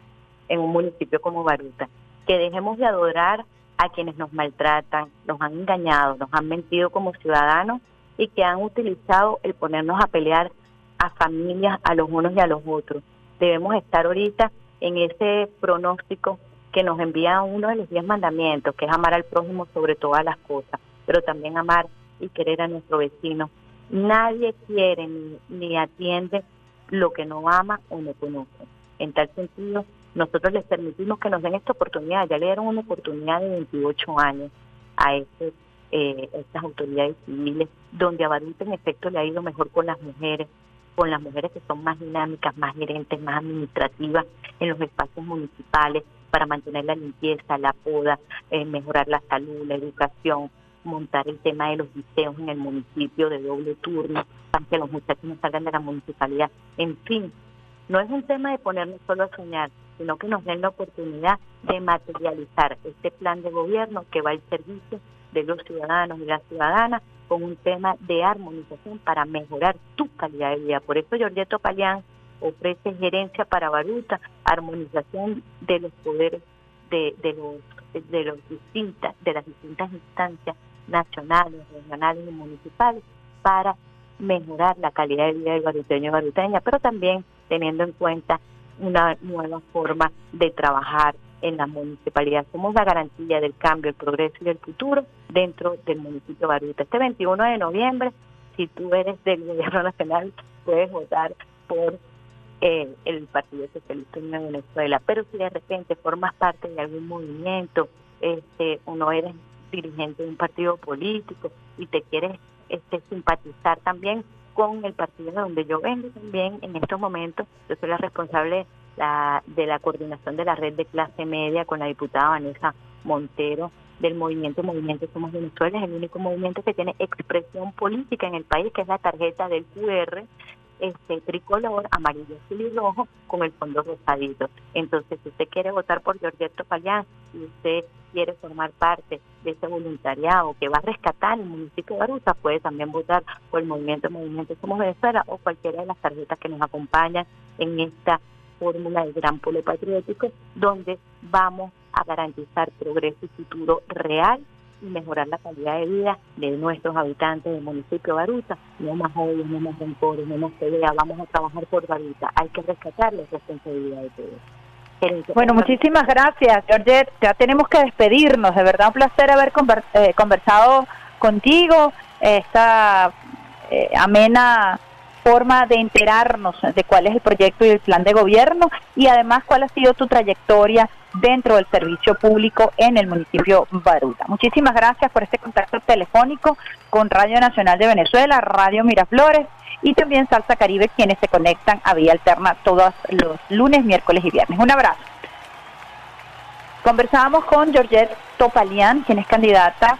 en un municipio como Baruta, que dejemos de adorar a quienes nos maltratan, nos han engañado, nos han mentido como ciudadanos y que han utilizado el ponernos a pelear a familias, a los unos y a los otros. Debemos estar ahorita en ese pronóstico que nos envía uno de los diez mandamientos, que es amar al prójimo sobre todas las cosas, pero también amar y querer a nuestro vecino. Nadie quiere ni, ni atiende lo que no ama o no conoce. En tal sentido, nosotros les permitimos que nos den esta oportunidad. Ya le dieron una oportunidad de 28 años a este, eh, estas autoridades civiles, donde a Baruta en efecto le ha ido mejor con las mujeres, con las mujeres que son más dinámicas, más gerentes, más administrativas en los espacios municipales para mantener la limpieza, la poda, eh, mejorar la salud, la educación, montar el tema de los liceos en el municipio de doble turno, para que los muchachos no salgan de la municipalidad. En fin, no es un tema de ponernos solo a soñar, sino que nos den la oportunidad de materializar este plan de gobierno que va al servicio de los ciudadanos y las ciudadanas con un tema de armonización para mejorar tu calidad de vida. Por eso Giorgetto Palián ofrece gerencia para Baruta, armonización de los poderes de, de los de los distintas de las distintas instancias nacionales, regionales y municipales para mejorar la calidad de vida del baruteño y baruteña, pero también teniendo en cuenta una nueva forma de trabajar en la municipalidad. Somos la garantía del cambio, el progreso y el futuro dentro del municipio de Baruta. Este 21 de noviembre, si tú eres del gobierno nacional, puedes votar por eh, el Partido Socialista de Venezuela. Pero si de repente formas parte de algún movimiento, este, o no eres dirigente de un partido político y te quieres este, simpatizar también con el partido donde yo vengo también en estos momentos. Yo soy la responsable de la coordinación de la red de clase media con la diputada Vanessa Montero del movimiento Movimiento Somos Venezuela. Es el único movimiento que tiene expresión política en el país, que es la tarjeta del QR este tricolor amarillo, azul y rojo con el fondo rosadito. Entonces, si usted quiere votar por Giorgetto Payán, si usted quiere formar parte de ese voluntariado que va a rescatar el municipio de Baruta, puede también votar por el movimiento Movimiento Somos Venezuela o cualquiera de las tarjetas que nos acompañan en esta fórmula del gran polo patriótico, donde vamos a garantizar progreso y futuro real y mejorar la calidad de vida de nuestros habitantes del municipio de Baruta. No más odios, no más rencores, no más pelea, vamos a trabajar por Baruta. Hay que rescatar la responsabilidad de todos. Bueno, muchísimas gracias, Georgette. Ya tenemos que despedirnos. De verdad, un placer haber eh, conversado contigo. Esta eh, amena forma de enterarnos de cuál es el proyecto y el plan de gobierno y además cuál ha sido tu trayectoria dentro del servicio público en el municipio Baruta. Muchísimas gracias por este contacto telefónico con Radio Nacional de Venezuela, Radio Miraflores y también Salsa Caribe, quienes se conectan a vía alterna todos los lunes, miércoles y viernes. Un abrazo. Conversábamos con Georgette Topalian, quien es candidata